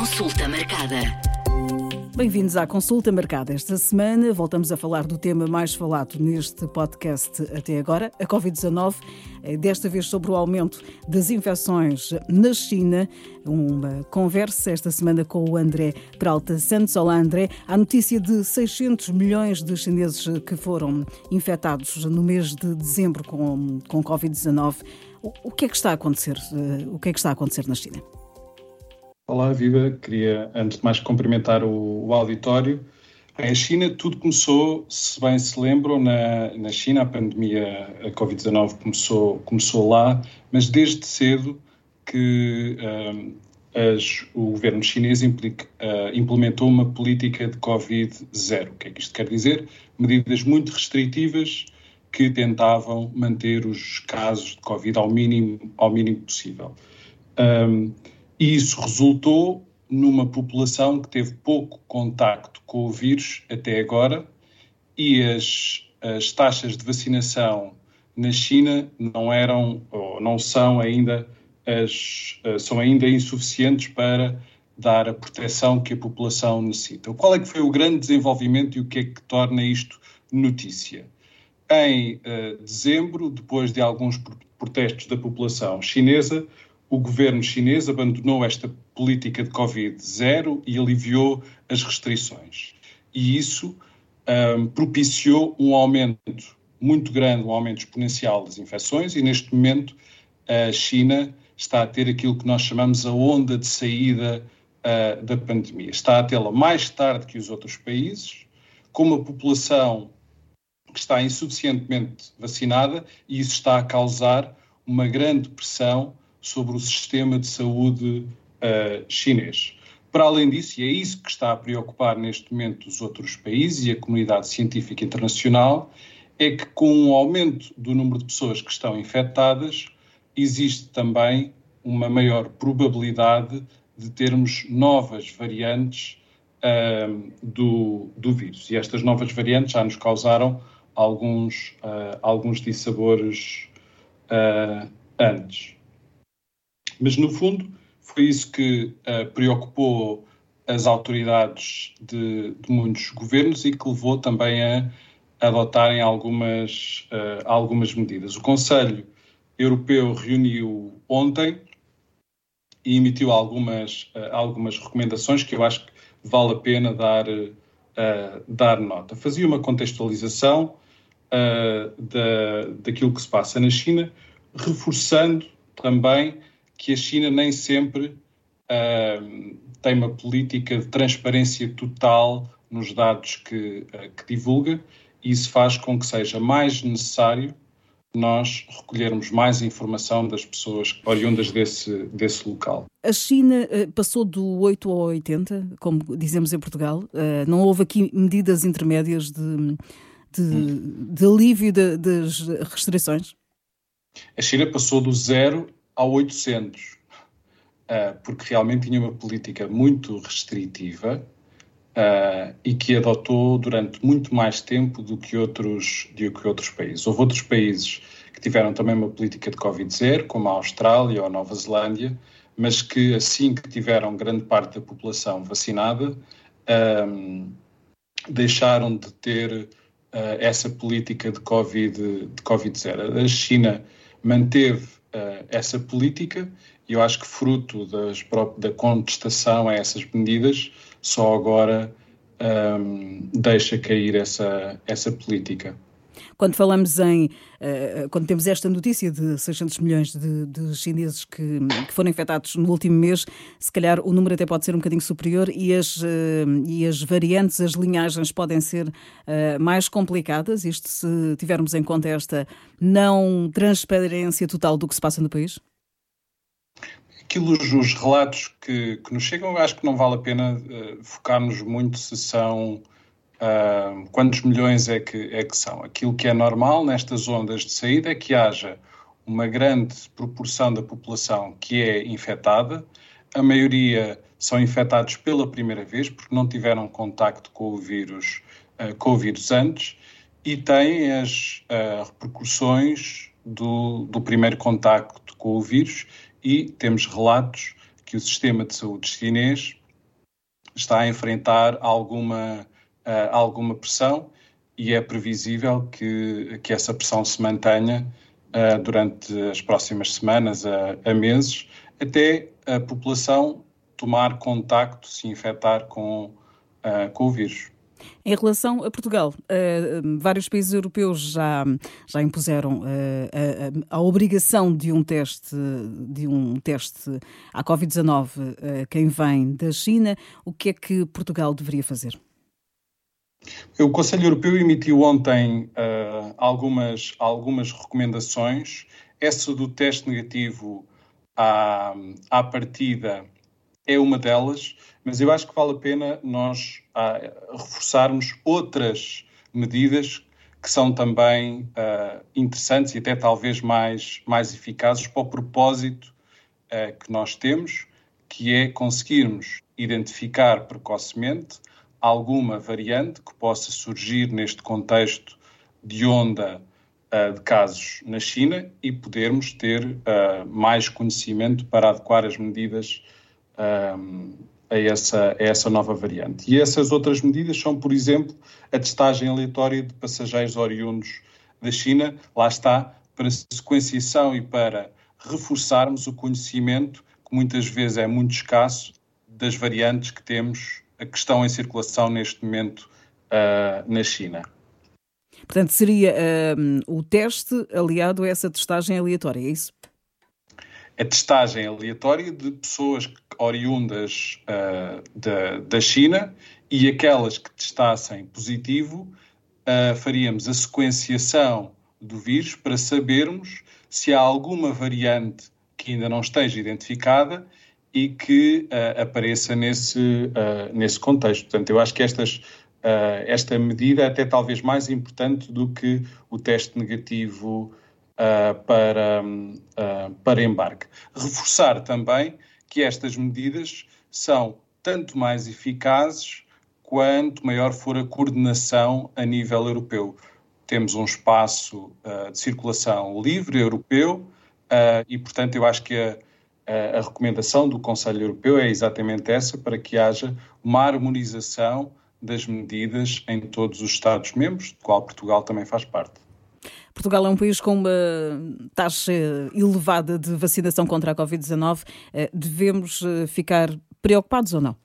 Consulta marcada. Bem-vindos à consulta marcada. Esta semana voltamos a falar do tema mais falado neste podcast até agora, a Covid-19, eh, desta vez sobre o aumento das infecções na China. Uma conversa esta semana com o André Peralta Santos. Olá, André. A notícia de 600 milhões de chineses que foram infectados no mês de dezembro com, com Covid-19. O que é que está a acontecer? Eh, o que é que está a acontecer na China? Olá, Viva. Queria, antes de mais, cumprimentar o, o auditório. Em China, tudo começou, se bem se lembram, na, na China, a pandemia, a Covid-19 começou, começou lá, mas desde cedo que um, as, o governo chinês implica, uh, implementou uma política de Covid zero. O que é que isto quer dizer? Medidas muito restritivas que tentavam manter os casos de Covid ao mínimo, ao mínimo possível. Um, e isso resultou numa população que teve pouco contacto com o vírus até agora e as, as taxas de vacinação na China não eram ou não são ainda as, eh, são ainda insuficientes para dar a proteção que a população necessita. Qual é que foi o grande desenvolvimento e o que é que torna isto notícia? Em uh, dezembro, depois de alguns protestos da população chinesa, o governo chinês abandonou esta política de Covid-0 e aliviou as restrições. E isso um, propiciou um aumento muito grande, um aumento exponencial das infecções, e neste momento a China está a ter aquilo que nós chamamos a onda de saída uh, da pandemia. Está a tê-la mais tarde que os outros países, com uma população que está insuficientemente vacinada, e isso está a causar uma grande pressão sobre o sistema de saúde uh, chinês. Para além disso, e é isso que está a preocupar neste momento os outros países e a comunidade científica internacional, é que com o aumento do número de pessoas que estão infectadas, existe também uma maior probabilidade de termos novas variantes uh, do, do vírus. E estas novas variantes já nos causaram alguns, uh, alguns dissabores uh, antes. Mas, no fundo, foi isso que uh, preocupou as autoridades de, de, muitos governos e que levou também a adotarem algumas, uh, algumas medidas. O Conselho Europeu reuniu ontem e emitiu algumas, uh, algumas recomendações que eu acho que vale a pena dar, dar nota. Fazia uma contextualização da, daquilo que se passa na China, reforçando também que a China nem sempre uh, tem uma política de transparência total nos dados que, uh, que divulga, e isso faz com que seja mais necessário nós recolhermos mais informação das pessoas oriundas desse, desse local. A China uh, passou do 8 ao 80, como dizemos em Portugal. Uh, não houve aqui medidas intermédias de, de, de alívio de, das restrições? A China passou do zero a 800, uh, porque realmente tinha uma política muito restritiva uh, e que adotou durante muito mais tempo do que, outros, do que outros países. Houve outros países que tiveram também uma política de Covid-0, como a Austrália ou a Nova Zelândia, mas que assim que tiveram grande parte da população vacinada, um, deixaram de ter uh, essa política de Covid-0. De COVID a China manteve uh, essa política e eu acho que fruto das, da contestação a essas medidas, só agora um, ehm, deixa cair essa, essa política. Quando falamos em. Uh, quando temos esta notícia de 600 milhões de, de chineses que, que, foram infectados no último mês, se calhar o número até pode ser um bocadinho superior e as, uh, e as variantes, as linhagens podem ser uh, mais complicadas, isto se tivermos em conta esta não transparência total do que se passa no país? Aquilo, os relatos que, que nos chegam, acho que não vale a pena focarmos muito se são Quantos milhões é que, é que são? Aquilo que é normal nestas ondas de saída é que haja uma grande proporção da população que é infectada, a maioria são infectados pela primeira vez porque não tiveram contacto com o vírus, uh, com o vírus antes e têm as uh, repercussões do, do primeiro contacto com o vírus e temos relatos que o sistema de saúde chinês está a enfrentar alguma, uh, alguma pressão e é previsível que, que essa pressão se mantenha uh, durante as próximas semanas a, a, meses, até a população tomar contacto, se infectar com, uh, com o vírus. Em relação a Portugal, uh, vários países europeus já, já impuseram uh, a, a, obrigação de um teste, de um teste à Covid-19 uh, quem vem da China. O que é que Portugal deveria fazer? O Conselho Europeu emitiu ontem algumas, algumas recomendações. Essa do teste negativo à, à partida é uma delas, mas eu acho que vale a pena nós ah, reforçarmos outras medidas que são também uh, interessantes e até talvez mais, mais eficazes para o propósito uh, que nós temos, que é conseguirmos identificar precocemente alguma variante que possa surgir neste contexto de onda uh, de casos na China e podermos ter mais conhecimento para adequar as medidas a essa, a essa nova variante. E essas outras medidas são, por exemplo, a testagem aleatória de passageiros oriundos da China, lá está, para sequenciação e para reforçarmos o conhecimento, que muitas vezes é muito escasso, das variantes que temos, que estão em circulação neste momento uh, na China. Portanto, seria uh, o teste aliado a essa testagem aleatória, é isso? A testagem aleatória de pessoas oriundas uh, da, da China e aquelas que testassem positivo, faríamos a sequenciação do vírus para sabermos se há alguma variante que ainda não esteja identificada e que uh, apareça nesse, uh, nesse contexto. Portanto, eu acho que estas, uh, esta medida é até talvez mais importante do que o teste negativo para, para embarque. Reforçar também que estas medidas são tanto mais eficazes quanto maior for a coordenação a nível europeu. Temos um espaço de circulação livre europeu e, portanto, eu acho que a, a, recomendação do Conselho Europeu é exatamente essa, para que haja uma harmonização das medidas em todos os Estados-membros, do qual Portugal também faz parte. Portugal é um país com uma taxa elevada de vacinação contra a Covid-19. Eh, devemos eh, ficar preocupados ou não?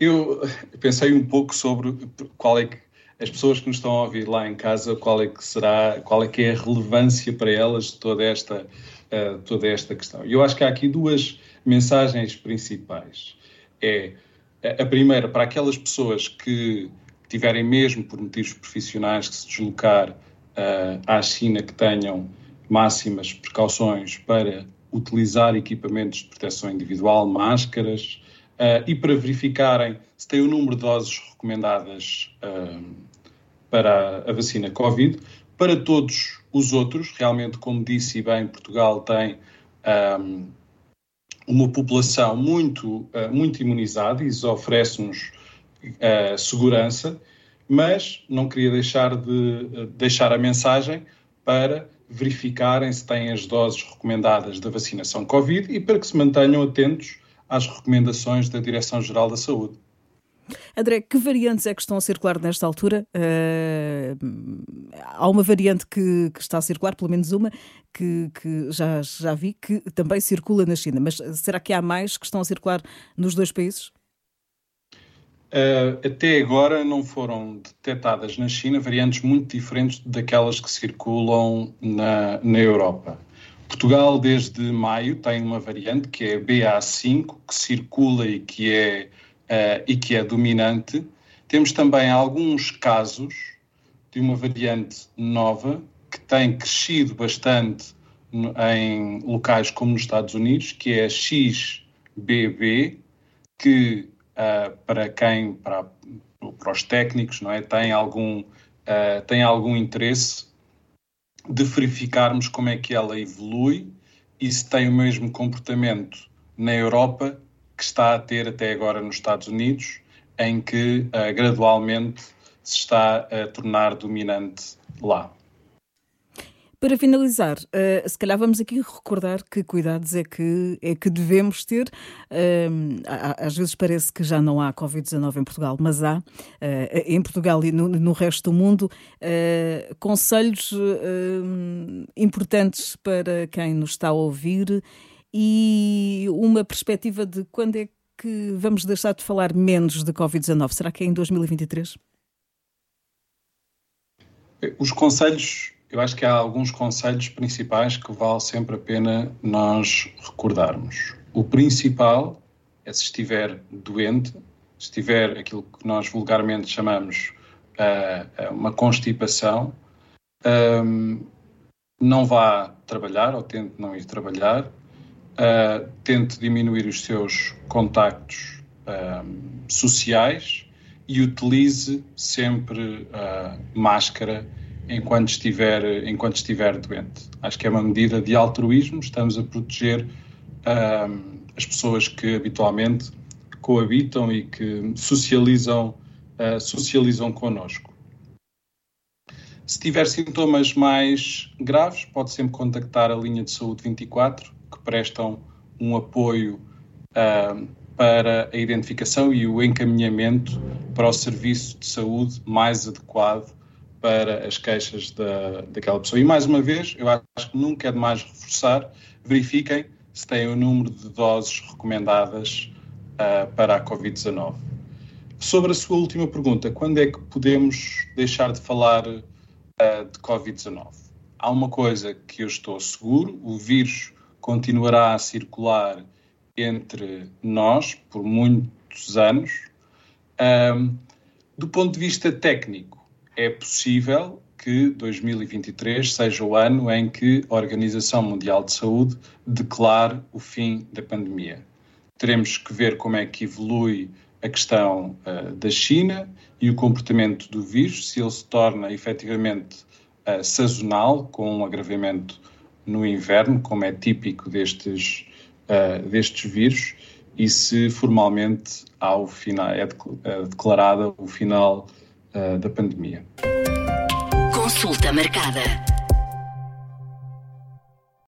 Eu pensei um pouco sobre qual é que as pessoas que nos estão a ouvir lá em casa, qual é que será, qual é que é a relevância para elas de toda esta, uh, toda esta questão. E eu acho que há aqui duas mensagens principais. É a primeira para aquelas pessoas que tiverem mesmo por motivos profissionais que se deslocar uh, à China que tenham máximas precauções para utilizar equipamentos de proteção individual, máscaras, uh, e para verificarem se tem o número de doses recomendadas uh, para a vacina Covid. Para todos os outros, realmente, como disse bem, Portugal tem um, uma população muito, uh, muito imunizada e isso oferece-nos segurança mas não queria deixar de eh, deixar a mensagem para verificarem se têm as doses recomendadas da vacinação Covid e para que se mantenham atentos às recomendações da Direção-Geral da Saúde. André, que variantes é que estão a circular nesta altura? Uh, há uma variante que, que, está a circular, pelo menos uma, que, que, já, já vi, que também circula na China. Mas será que há mais que estão a circular nos dois países? Uh, até agora não foram detectadas na China variantes muito diferentes daquelas que circulam na, na Europa. Portugal, desde maio, tem uma variante que é BA5, que circula e que é, uh, e que é dominante. Temos também alguns casos de uma variante nova que tem crescido bastante em locais como nos Estados Unidos, que é a XBB, que uh, para quem, para, para os técnicos, não é? tem, algum, uh, tem algum interesse de verificarmos como é que ela evolui e se tem o mesmo comportamento na Europa que está a ter até agora nos Estados Unidos, em que uh, gradualmente se está a tornar dominante lá. Para finalizar, uh, se calhar vamos aqui recordar que cuidados é que, é que devemos ter. Uh, às vezes parece que já não há Covid-19 em Portugal, mas há. Uh, em Portugal e no, no resto do mundo, conselhos importantes para quem nos está a ouvir e uma perspectiva de quando é que vamos deixar de falar menos de Covid-19. Será que é em 2023? Os conselhos eu acho que há alguns conselhos principais que vale sempre a pena nós recordarmos. O principal é se estiver doente, se tiver aquilo que nós vulgarmente chamamos uh, uma constipação, um, não vá trabalhar ou tente não ir trabalhar, uh, tente diminuir os seus contactos um, sociais e utilize sempre uh, máscara enquanto estiver, enquanto estiver doente. Acho que é uma medida de altruísmo, estamos a proteger uh, as pessoas que habitualmente coabitam e que socializam, uh, socializam connosco. Se tiver sintomas mais graves, pode sempre contactar a linha de saúde 24, que prestam um apoio uh, para a identificação e o encaminhamento para o serviço de saúde mais adequado para as queixas da, daquela pessoa. E mais uma vez, eu acho que nunca é demais reforçar, verifiquem se têm o número de doses recomendadas uh, para a Covid-19. Sobre a sua última pergunta, quando é que podemos deixar de falar uh, de Covid-19? Há uma coisa que eu estou seguro: o vírus continuará a circular entre nós por muitos anos. Um, do ponto de vista técnico, é possível que 2023 seja o ano em que a Organização Mundial de Saúde declare o fim da pandemia. Teremos que ver como é que evolui a questão uh, da China e o comportamento do vírus, se ele se torna efetivamente uh, sazonal, com um agravamento no inverno, como é típico destes, uh, destes vírus, e se formalmente há o final, é declarada o final uh, da pandemia. Consulta marcada.